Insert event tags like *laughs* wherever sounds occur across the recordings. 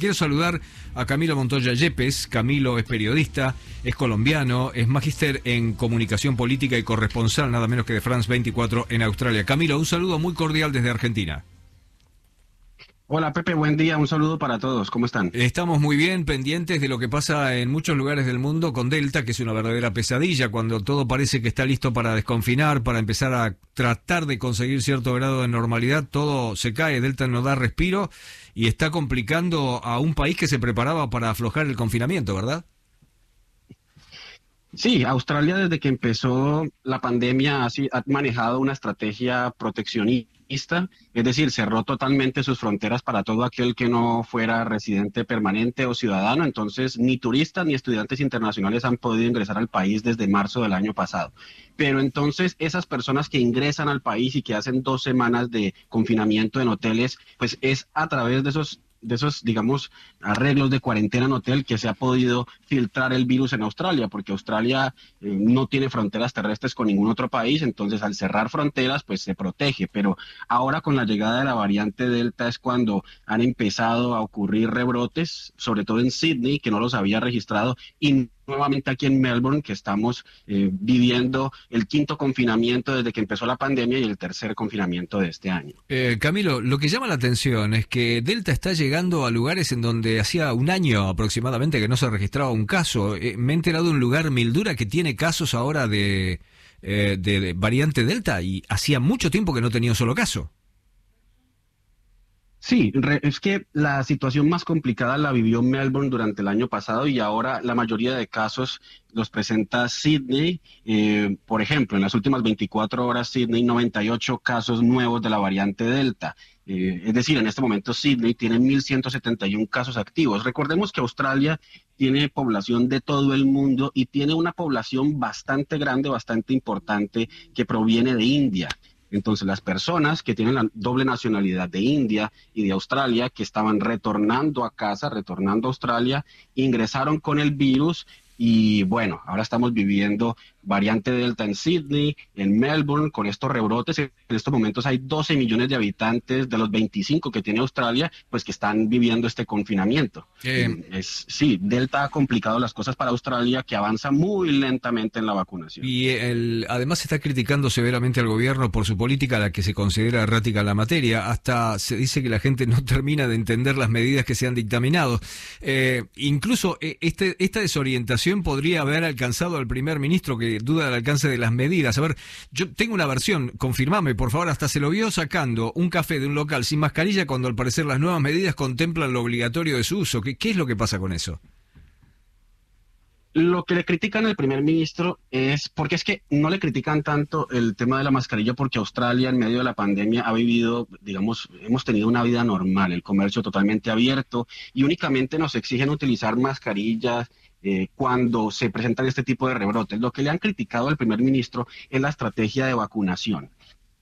Quiero saludar a Camilo Montoya Yepes. Camilo es periodista, es colombiano, es magíster en comunicación política y corresponsal nada menos que de France 24 en Australia. Camilo, un saludo muy cordial desde Argentina. Hola Pepe, buen día, un saludo para todos, ¿cómo están? Estamos muy bien pendientes de lo que pasa en muchos lugares del mundo con Delta, que es una verdadera pesadilla, cuando todo parece que está listo para desconfinar, para empezar a tratar de conseguir cierto grado de normalidad, todo se cae, Delta no da respiro y está complicando a un país que se preparaba para aflojar el confinamiento, ¿verdad? Sí, Australia desde que empezó la pandemia ha, ha manejado una estrategia proteccionista es decir, cerró totalmente sus fronteras para todo aquel que no fuera residente permanente o ciudadano, entonces ni turistas ni estudiantes internacionales han podido ingresar al país desde marzo del año pasado. Pero entonces esas personas que ingresan al país y que hacen dos semanas de confinamiento en hoteles, pues es a través de esos de esos, digamos, arreglos de cuarentena en hotel que se ha podido filtrar el virus en Australia, porque Australia eh, no tiene fronteras terrestres con ningún otro país, entonces al cerrar fronteras, pues se protege. Pero ahora con la llegada de la variante Delta es cuando han empezado a ocurrir rebrotes, sobre todo en Sydney, que no los había registrado, nuevamente aquí en Melbourne, que estamos eh, viviendo el quinto confinamiento desde que empezó la pandemia y el tercer confinamiento de este año. Eh, Camilo, lo que llama la atención es que Delta está llegando a lugares en donde hacía un año aproximadamente que no se registraba un caso. Eh, me he enterado de un lugar, Mildura, que tiene casos ahora de, de variante Delta y hacía mucho tiempo que no tenía un solo caso. Sí, es que la situación más complicada la vivió Melbourne durante el año pasado y ahora la mayoría de casos los presenta Sydney. Eh, por ejemplo, en las últimas 24 horas Sydney 98 casos nuevos de la variante Delta. Eh, es decir, en este momento Sydney tiene 1.171 casos activos. Recordemos que Australia tiene población de todo el mundo y tiene una población bastante grande, bastante importante que proviene de India. Entonces, las personas que tienen la doble nacionalidad de India y de Australia, que estaban retornando a casa, retornando a Australia, ingresaron con el virus y bueno, ahora estamos viviendo variante Delta en Sydney, en Melbourne, con estos rebrotes. En estos momentos hay 12 millones de habitantes de los 25 que tiene Australia, pues que están viviendo este confinamiento. Eh, es, sí, Delta ha complicado las cosas para Australia, que avanza muy lentamente en la vacunación. Y el, además está criticando severamente al gobierno por su política, la que se considera errática en la materia. Hasta se dice que la gente no *laughs* termina de entender las medidas que se han dictaminado. Eh, incluso eh, este, esta desorientación podría haber alcanzado al primer ministro que duda del alcance de las medidas. A ver, yo tengo una versión, confirmame, por favor, hasta se lo vio sacando un café de un local sin mascarilla cuando al parecer las nuevas medidas contemplan lo obligatorio de su uso. ¿Qué, qué es lo que pasa con eso? Lo que le critican al primer ministro es, porque es que no le critican tanto el tema de la mascarilla, porque Australia en medio de la pandemia ha vivido, digamos, hemos tenido una vida normal, el comercio totalmente abierto y únicamente nos exigen utilizar mascarillas eh, cuando se presentan este tipo de rebrotes. Lo que le han criticado al primer ministro es la estrategia de vacunación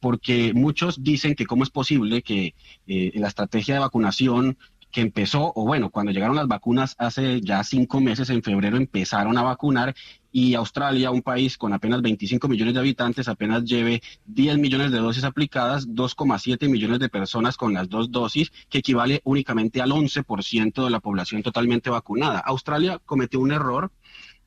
porque muchos dicen que cómo es posible que eh, la estrategia de vacunación que empezó, o bueno, cuando llegaron las vacunas hace ya cinco meses, en febrero empezaron a vacunar y Australia, un país con apenas 25 millones de habitantes, apenas lleve 10 millones de dosis aplicadas, 2,7 millones de personas con las dos dosis, que equivale únicamente al 11% de la población totalmente vacunada. Australia cometió un error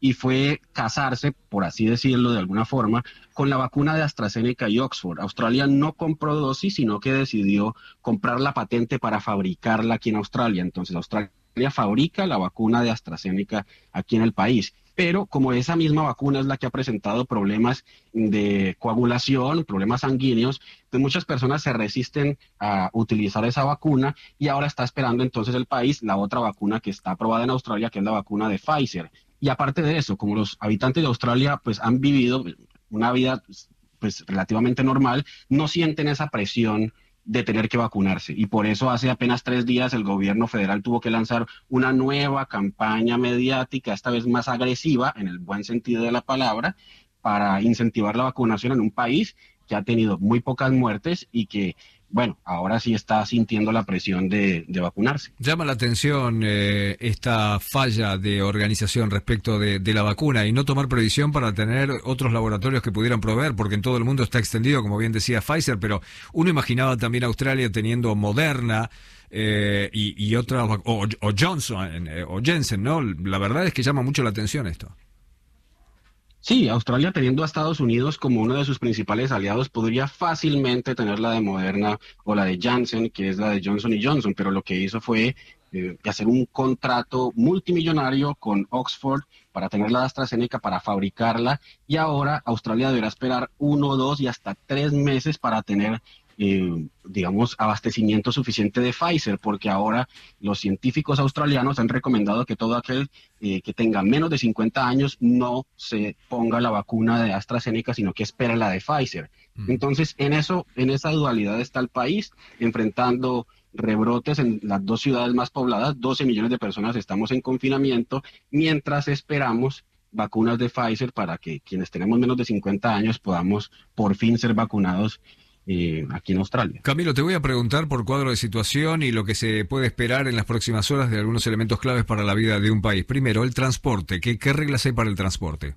y fue casarse, por así decirlo de alguna forma, con la vacuna de AstraZeneca y Oxford. Australia no compró dosis, sino que decidió comprar la patente para fabricarla aquí en Australia. Entonces, Australia fabrica la vacuna de AstraZeneca aquí en el país. Pero como esa misma vacuna es la que ha presentado problemas de coagulación, problemas sanguíneos, pues muchas personas se resisten a utilizar esa vacuna y ahora está esperando entonces el país la otra vacuna que está aprobada en Australia, que es la vacuna de Pfizer. Y aparte de eso, como los habitantes de Australia pues han vivido una vida pues relativamente normal, no sienten esa presión de tener que vacunarse. Y por eso hace apenas tres días el gobierno federal tuvo que lanzar una nueva campaña mediática, esta vez más agresiva, en el buen sentido de la palabra, para incentivar la vacunación en un país que ha tenido muy pocas muertes y que bueno, ahora sí está sintiendo la presión de, vacunarse. Llama la atención eh, esta falla de organización respecto de, la vacuna y no tomar previsión para tener otros laboratorios que pudieran proveer, porque en todo el mundo está extendido, como bien decía Pfizer, pero uno imaginaba también Australia teniendo Moderna. Eh, y, otras, o, o Johnson, eh, o Jensen, ¿no? La verdad es que llama mucho la atención esto. Sí, Australia teniendo a Estados Unidos como uno de sus principales aliados podría fácilmente tener la de Moderna o la de Janssen, que es la de Johnson Johnson, pero lo que hizo fue eh, hacer un contrato multimillonario con Oxford para tener la AstraZeneca para fabricarla y ahora Australia deberá esperar uno, dos y hasta tres meses para tener eh, digamos, abastecimiento suficiente de Pfizer, porque ahora los científicos australianos han recomendado que todo aquel eh, que tenga menos de 50 años no se ponga la vacuna de AstraZeneca, sino que espera la de Pfizer. Mm. Entonces, en eso, en esa dualidad está el país, enfrentando rebrotes en las dos ciudades más pobladas, 12 millones de personas estamos en confinamiento, mientras esperamos vacunas de Pfizer para que quienes tenemos menos de 50 años podamos por fin ser vacunados eh, aquí en Australia. Camilo, te voy a preguntar por cuadro de situación y lo que se puede esperar en las próximas horas de algunos elementos claves para la vida de un país. Primero, el transporte. ¿Qué, reglas hay para el transporte?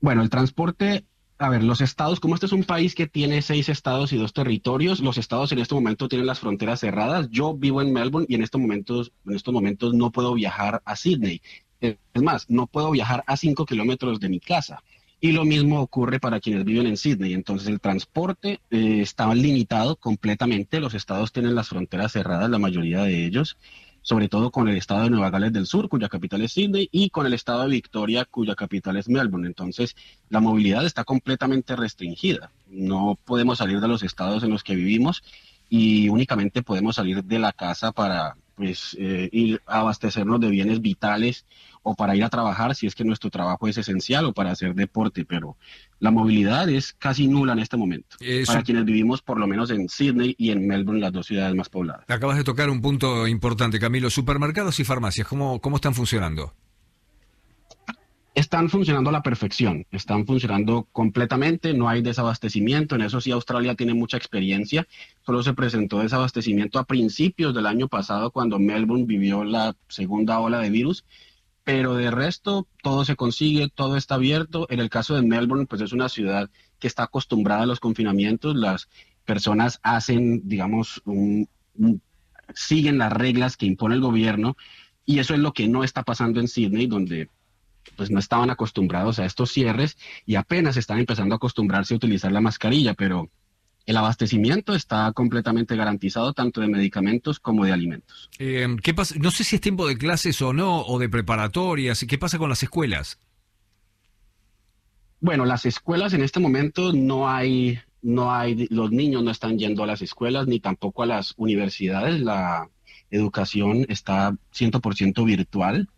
Bueno, el transporte a ver, los estados, como este es un país que tiene seis estados y dos territorios, los estados en este momento tienen las fronteras cerradas. Yo vivo en Melbourne y en estos momentos, en estos momentos no puedo viajar a Sydney. Es más, no puedo viajar a cinco kilómetros de mi casa. Y lo mismo ocurre para quienes viven en Sydney. Entonces el transporte eh, está limitado completamente. Los estados tienen las fronteras cerradas, la mayoría de ellos, sobre todo con el estado de Nueva Gales del Sur, cuya capital es Sydney, y con el estado de Victoria, cuya capital es Melbourne. Entonces la movilidad está completamente restringida. No podemos salir de los estados en los que vivimos y únicamente podemos salir de la casa para pues, eh, ir a abastecernos de bienes vitales o para ir a trabajar si es que nuestro trabajo es esencial o para hacer deporte, pero la movilidad es casi nula en este momento para quienes vivimos por lo menos en Sydney y en Melbourne, las dos ciudades más pobladas. Acabas de tocar un punto importante, Camilo. Supermercados y farmacias, ¿cómo, cómo están funcionando? Están funcionando a la perfección, están funcionando completamente, no hay desabastecimiento, en eso sí Australia tiene mucha experiencia, solo se presentó desabastecimiento a principios del año pasado cuando Melbourne vivió la segunda ola de virus, pero de resto todo se consigue, todo está abierto, en el caso de Melbourne pues es una ciudad que está acostumbrada a los confinamientos, las personas hacen, digamos, siguen las reglas que impone el gobierno, y eso es lo que no está pasando en Sydney, donde pues no estaban acostumbrados a estos cierres y apenas están empezando a acostumbrarse a utilizar la mascarilla, pero el abastecimiento está completamente garantizado tanto de medicamentos como de alimentos. Eh, ¿qué pasa? No sé si es tiempo de clases o no, o de preparatorias. ¿Qué pasa con las escuelas? Bueno, las escuelas en este momento no hay, no hay, los niños no están yendo a las escuelas ni tampoco a las universidades. La educación está 100% virtual.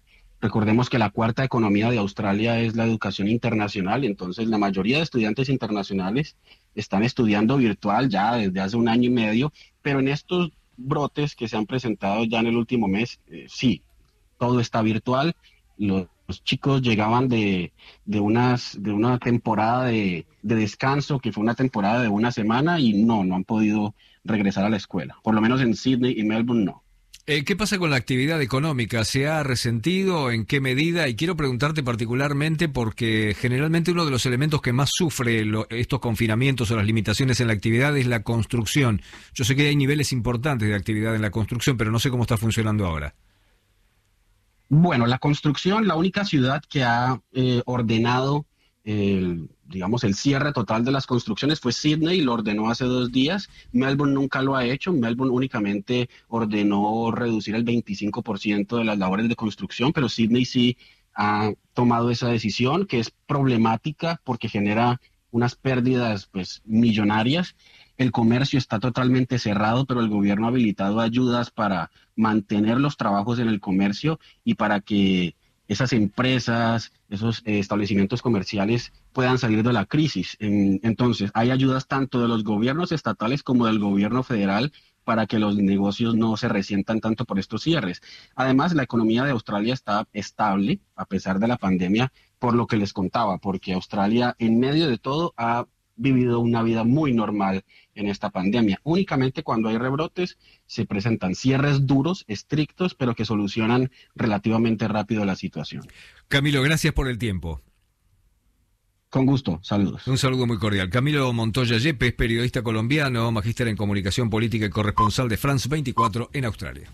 Recordemos que la cuarta economía de Australia es la educación internacional, entonces la mayoría de estudiantes internacionales están estudiando virtual ya desde hace un año y medio, pero en estos brotes que se han presentado ya en el último mes, eh, sí, todo está virtual. Los, chicos llegaban de, de, unas, de una temporada de, de descanso, que fue una temporada de una semana, y no, no han podido regresar a la escuela. Por lo menos en Sydney y Melbourne no. Eh, ¿Qué pasa con la actividad económica? ¿Se ha resentido? ¿En qué medida? Y quiero preguntarte particularmente porque generalmente uno de los elementos que más sufre estos confinamientos o las limitaciones en la actividad es la construcción. Yo sé que hay niveles importantes de actividad en la construcción, pero no sé cómo está funcionando ahora. Bueno, la construcción, la única ciudad que ha eh, ordenado el digamos, el cierre total de las construcciones fue Sydney, lo ordenó hace dos días. Melbourne nunca lo ha hecho. Melbourne únicamente ordenó reducir el 25% de las labores de construcción, pero Sydney sí ha tomado esa decisión, que es problemática porque genera unas pérdidas pues millonarias. El comercio está totalmente cerrado, pero el gobierno ha habilitado ayudas para mantener los trabajos en el comercio y para que esas empresas, esos eh, establecimientos comerciales puedan salir de la crisis. entonces, hay ayudas tanto de los gobiernos estatales como del gobierno federal para que los negocios no se resientan tanto por estos cierres. Además, la economía de Australia está estable a pesar de la pandemia, por lo que les contaba, porque Australia en medio de todo ha vivido una vida muy normal en esta pandemia. Únicamente cuando hay rebrotes se presentan cierres duros, estrictos, pero que solucionan relativamente rápido la situación. Camilo, gracias por el tiempo. Con gusto, saludos. Un saludo muy cordial. Camilo Montoya Yepes, periodista colombiano, magíster en comunicación política y corresponsal de France 24 en Australia.